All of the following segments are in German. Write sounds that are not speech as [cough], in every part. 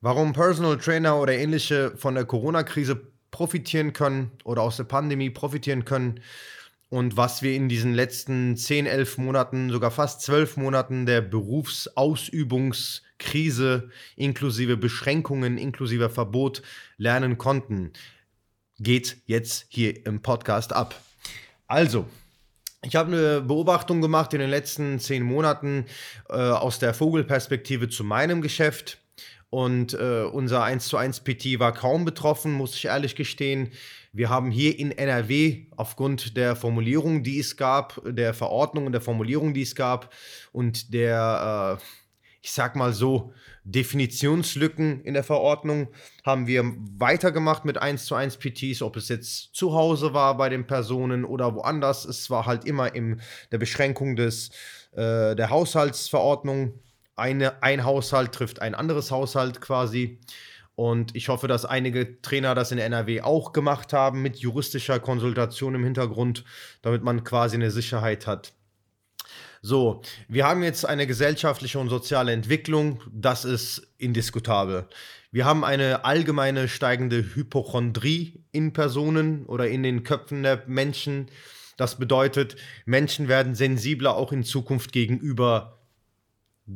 Warum Personal Trainer oder ähnliche von der Corona-Krise profitieren können oder aus der Pandemie profitieren können und was wir in diesen letzten 10, 11 Monaten, sogar fast 12 Monaten der Berufsausübungskrise inklusive Beschränkungen, inklusive Verbot lernen konnten, geht jetzt hier im Podcast ab. Also, ich habe eine Beobachtung gemacht in den letzten zehn Monaten äh, aus der Vogelperspektive zu meinem Geschäft und äh, unser 1 zu 1 PT war kaum betroffen, muss ich ehrlich gestehen. Wir haben hier in NRW aufgrund der Formulierung, die es gab, der Verordnung und der Formulierung, die es gab und der, äh, ich sag mal so, Definitionslücken in der Verordnung, haben wir weitergemacht mit 1 zu 1 PTs, ob es jetzt zu Hause war bei den Personen oder woanders. Es war halt immer in der Beschränkung des, äh, der Haushaltsverordnung eine, ein Haushalt trifft ein anderes Haushalt quasi. Und ich hoffe, dass einige Trainer das in NRW auch gemacht haben mit juristischer Konsultation im Hintergrund, damit man quasi eine Sicherheit hat. So, wir haben jetzt eine gesellschaftliche und soziale Entwicklung, das ist indiskutabel. Wir haben eine allgemeine steigende Hypochondrie in Personen oder in den Köpfen der Menschen. Das bedeutet, Menschen werden sensibler auch in Zukunft gegenüber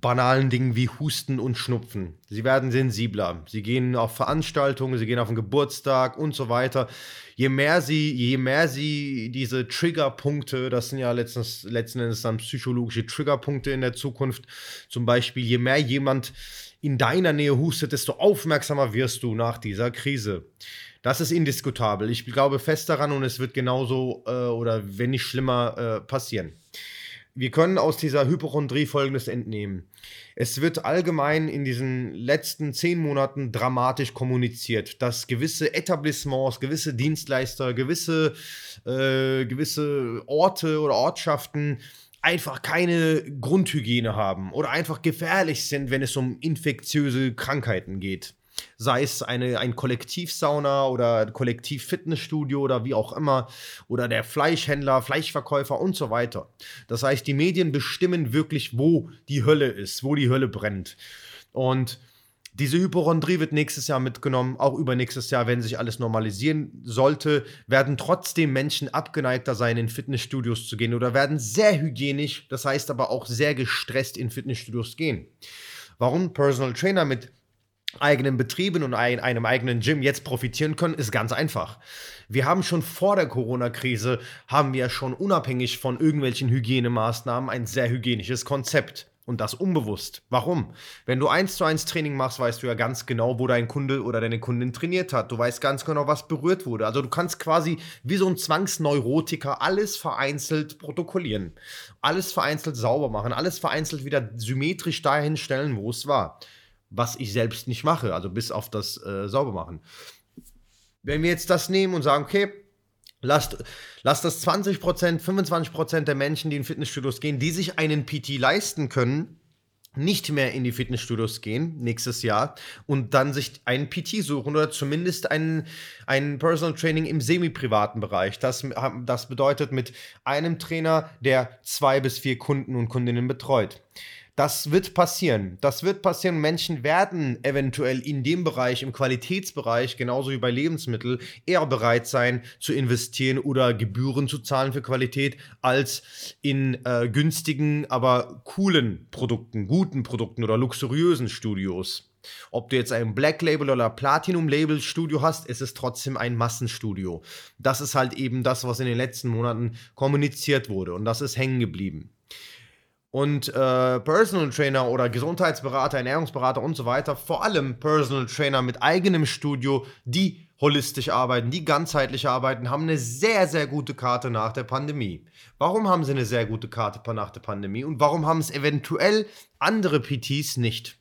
banalen Dingen wie Husten und Schnupfen. Sie werden sensibler. Sie gehen auf Veranstaltungen, sie gehen auf einen Geburtstag und so weiter. Je mehr sie, je mehr sie diese Triggerpunkte, das sind ja letztens, letzten Endes dann psychologische Triggerpunkte in der Zukunft, zum Beispiel, je mehr jemand in deiner Nähe hustet, desto aufmerksamer wirst du nach dieser Krise. Das ist indiskutabel. Ich glaube fest daran und es wird genauso äh, oder wenn nicht schlimmer äh, passieren wir können aus dieser Hypochondrie Folgendes entnehmen. Es wird allgemein in diesen letzten zehn Monaten dramatisch kommuniziert, dass gewisse Etablissements, gewisse Dienstleister, gewisse, äh, gewisse Orte oder Ortschaften einfach keine Grundhygiene haben oder einfach gefährlich sind, wenn es um infektiöse Krankheiten geht sei es eine, ein Kollektivsauna oder Kollektiv-Fitnessstudio oder wie auch immer, oder der Fleischhändler, Fleischverkäufer und so weiter. Das heißt, die Medien bestimmen wirklich, wo die Hölle ist, wo die Hölle brennt. Und diese Hypochondrie wird nächstes Jahr mitgenommen, auch übernächstes Jahr, wenn sich alles normalisieren sollte, werden trotzdem Menschen abgeneigter sein, in Fitnessstudios zu gehen oder werden sehr hygienisch, das heißt aber auch sehr gestresst in Fitnessstudios gehen. Warum Personal Trainer mit eigenen Betrieben und ein, einem eigenen Gym jetzt profitieren können, ist ganz einfach. Wir haben schon vor der Corona-Krise, haben wir schon unabhängig von irgendwelchen Hygienemaßnahmen ein sehr hygienisches Konzept. Und das unbewusst. Warum? Wenn du eins zu eins Training machst, weißt du ja ganz genau, wo dein Kunde oder deine Kundin trainiert hat. Du weißt ganz genau, was berührt wurde. Also du kannst quasi wie so ein Zwangsneurotiker alles vereinzelt protokollieren. Alles vereinzelt sauber machen. Alles vereinzelt wieder symmetrisch dahin stellen, wo es war was ich selbst nicht mache, also bis auf das äh, Saubermachen. Wenn wir jetzt das nehmen und sagen, okay, lasst, lasst das 20%, 25% der Menschen, die in Fitnessstudios gehen, die sich einen PT leisten können, nicht mehr in die Fitnessstudios gehen nächstes Jahr und dann sich einen PT suchen oder zumindest einen Personal Training im semi-privaten Bereich. Das, das bedeutet mit einem Trainer, der zwei bis vier Kunden und Kundinnen betreut. Das wird passieren. Das wird passieren. Menschen werden eventuell in dem Bereich, im Qualitätsbereich, genauso wie bei Lebensmitteln, eher bereit sein zu investieren oder Gebühren zu zahlen für Qualität, als in äh, günstigen, aber coolen Produkten, guten Produkten oder luxuriösen Studios. Ob du jetzt ein Black Label oder Platinum Label Studio hast, ist es trotzdem ein Massenstudio. Das ist halt eben das, was in den letzten Monaten kommuniziert wurde und das ist hängen geblieben. Und äh, Personal Trainer oder Gesundheitsberater, Ernährungsberater und so weiter, vor allem Personal Trainer mit eigenem Studio, die holistisch arbeiten, die ganzheitlich arbeiten, haben eine sehr, sehr gute Karte nach der Pandemie. Warum haben sie eine sehr gute Karte nach der Pandemie und warum haben es eventuell andere PTs nicht?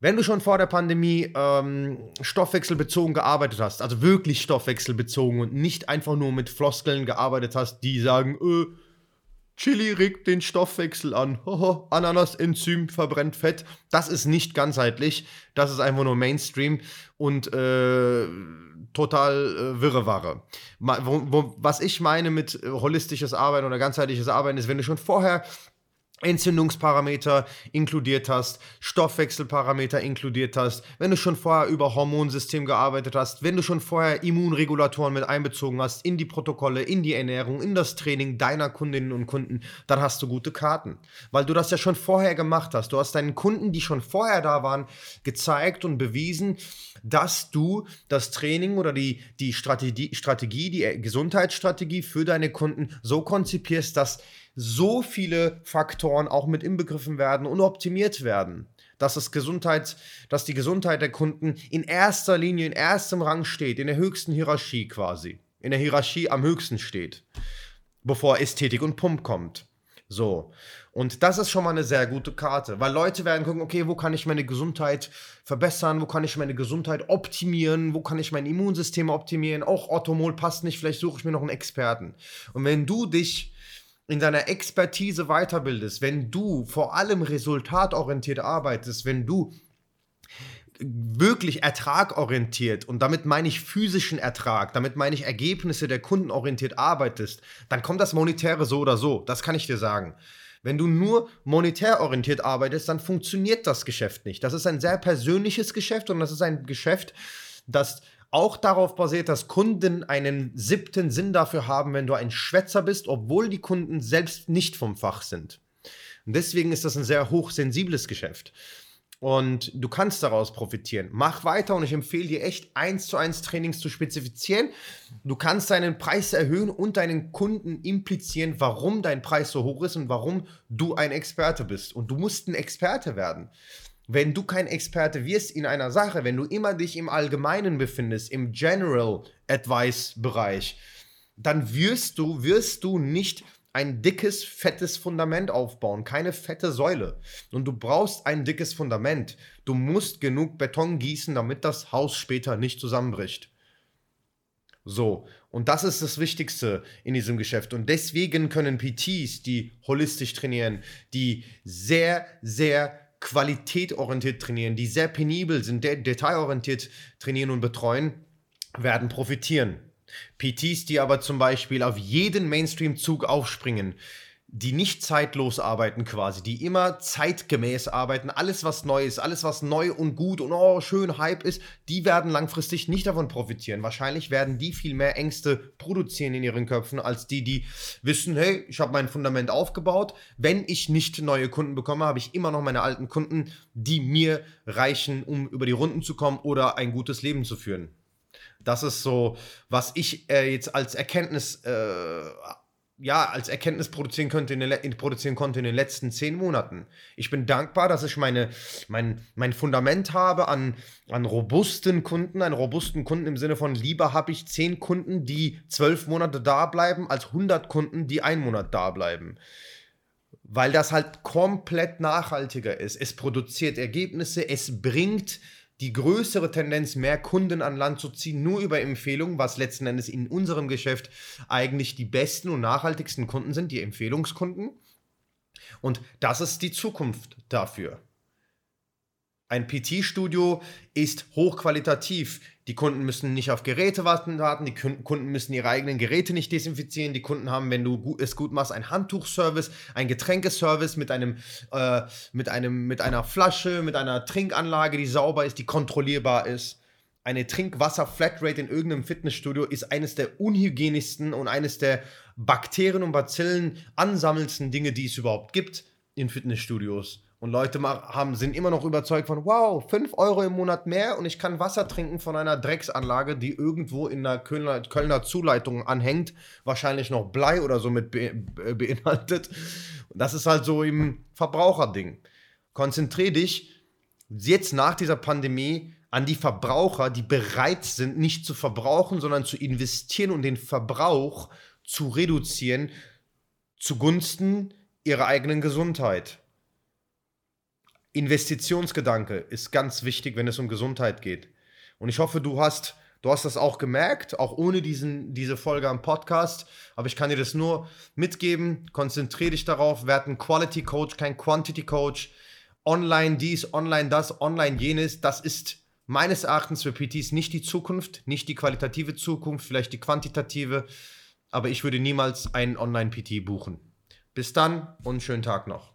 Wenn du schon vor der Pandemie ähm, stoffwechselbezogen gearbeitet hast, also wirklich stoffwechselbezogen und nicht einfach nur mit Floskeln gearbeitet hast, die sagen, äh, Chili regt den Stoffwechsel an. [laughs] Hoho, Ananas-Enzym verbrennt Fett. Das ist nicht ganzheitlich. Das ist einfach nur Mainstream und äh, total äh, wo, was ich meine mit äh, holistisches Arbeiten oder ganzheitliches Arbeiten ist, wenn du schon vorher Entzündungsparameter inkludiert hast, Stoffwechselparameter inkludiert hast, wenn du schon vorher über Hormonsystem gearbeitet hast, wenn du schon vorher Immunregulatoren mit einbezogen hast in die Protokolle, in die Ernährung, in das Training deiner Kundinnen und Kunden, dann hast du gute Karten, weil du das ja schon vorher gemacht hast. Du hast deinen Kunden, die schon vorher da waren, gezeigt und bewiesen, dass du das Training oder die, die Strategie, Strategie, die Gesundheitsstrategie für deine Kunden so konzipierst, dass so viele Faktoren auch mit inbegriffen werden und optimiert werden. Dass, das Gesundheit, dass die Gesundheit der Kunden in erster Linie, in erstem Rang steht, in der höchsten Hierarchie quasi. In der Hierarchie am höchsten steht, bevor Ästhetik und Pump kommt. So. Und das ist schon mal eine sehr gute Karte, weil Leute werden gucken, okay, wo kann ich meine Gesundheit verbessern, wo kann ich meine Gesundheit optimieren, wo kann ich mein Immunsystem optimieren, auch Orthomol passt nicht, vielleicht suche ich mir noch einen Experten. Und wenn du dich in deiner Expertise weiterbildest, wenn du vor allem resultatorientiert arbeitest, wenn du wirklich ertragorientiert und damit meine ich physischen Ertrag, damit meine ich Ergebnisse der Kunden orientiert arbeitest, dann kommt das Monetäre so oder so. Das kann ich dir sagen. Wenn du nur monetär orientiert arbeitest, dann funktioniert das Geschäft nicht. Das ist ein sehr persönliches Geschäft und das ist ein Geschäft, das auch darauf basiert, dass Kunden einen siebten Sinn dafür haben, wenn du ein Schwätzer bist, obwohl die Kunden selbst nicht vom Fach sind. Und deswegen ist das ein sehr hochsensibles Geschäft. Und du kannst daraus profitieren. Mach weiter und ich empfehle dir echt eins zu eins Trainings zu spezifizieren. Du kannst deinen Preis erhöhen und deinen Kunden implizieren, warum dein Preis so hoch ist und warum du ein Experte bist. Und du musst ein Experte werden. Wenn du kein Experte wirst in einer Sache, wenn du immer dich im Allgemeinen befindest, im General Advice Bereich, dann wirst du, wirst du nicht ein dickes, fettes Fundament aufbauen, keine fette Säule. Und du brauchst ein dickes Fundament. Du musst genug Beton gießen, damit das Haus später nicht zusammenbricht. So, und das ist das Wichtigste in diesem Geschäft. Und deswegen können PTs, die holistisch trainieren, die sehr, sehr qualitätorientiert trainieren, die sehr penibel sind, de detailorientiert trainieren und betreuen, werden profitieren. PTs, die aber zum Beispiel auf jeden Mainstream-Zug aufspringen, die nicht zeitlos arbeiten quasi, die immer zeitgemäß arbeiten, alles was neu ist, alles was neu und gut und oh, schön Hype ist, die werden langfristig nicht davon profitieren. Wahrscheinlich werden die viel mehr Ängste produzieren in ihren Köpfen als die, die wissen, hey, ich habe mein Fundament aufgebaut, wenn ich nicht neue Kunden bekomme, habe ich immer noch meine alten Kunden, die mir reichen, um über die Runden zu kommen oder ein gutes Leben zu führen. Das ist so, was ich äh, jetzt als Erkenntnis äh, ja, als Erkenntnis produzieren, könnte in den, produzieren konnte in den letzten zehn Monaten. Ich bin dankbar, dass ich meine, mein, mein Fundament habe an, an robusten Kunden, einen robusten Kunden im Sinne von lieber habe ich zehn Kunden, die zwölf Monate da bleiben, als 100 Kunden, die einen Monat da bleiben. Weil das halt komplett nachhaltiger ist. Es produziert Ergebnisse, es bringt die größere Tendenz, mehr Kunden an Land zu ziehen, nur über Empfehlungen, was letzten Endes in unserem Geschäft eigentlich die besten und nachhaltigsten Kunden sind, die Empfehlungskunden. Und das ist die Zukunft dafür. Ein PT-Studio ist hochqualitativ. Die Kunden müssen nicht auf Geräte warten, die Kunden müssen ihre eigenen Geräte nicht desinfizieren. Die Kunden haben, wenn du es gut machst, einen Handtuchservice, einen Getränkeservice mit einem, äh, mit einem, mit einer Flasche, mit einer Trinkanlage, die sauber ist, die kontrollierbar ist. Eine Trinkwasser-Flatrate in irgendeinem Fitnessstudio ist eines der unhygienischsten und eines der Bakterien und Bazillen ansammelndsten Dinge, die es überhaupt gibt in Fitnessstudios. Und Leute haben, sind immer noch überzeugt von, wow, 5 Euro im Monat mehr und ich kann Wasser trinken von einer Drecksanlage, die irgendwo in der Kölner, Kölner Zuleitung anhängt, wahrscheinlich noch Blei oder so mit be, beinhaltet. Das ist halt so im Verbraucherding. Konzentrier dich jetzt nach dieser Pandemie an die Verbraucher, die bereit sind, nicht zu verbrauchen, sondern zu investieren und den Verbrauch zu reduzieren zugunsten ihrer eigenen Gesundheit. Investitionsgedanke ist ganz wichtig, wenn es um Gesundheit geht. Und ich hoffe, du hast, du hast das auch gemerkt, auch ohne diesen, diese Folge am Podcast. Aber ich kann dir das nur mitgeben. Konzentriere dich darauf. Werd ein Quality Coach, kein Quantity Coach. Online dies, online das, online jenes. Das ist meines Erachtens für PTs nicht die Zukunft, nicht die qualitative Zukunft, vielleicht die quantitative. Aber ich würde niemals einen Online-PT buchen. Bis dann und schönen Tag noch.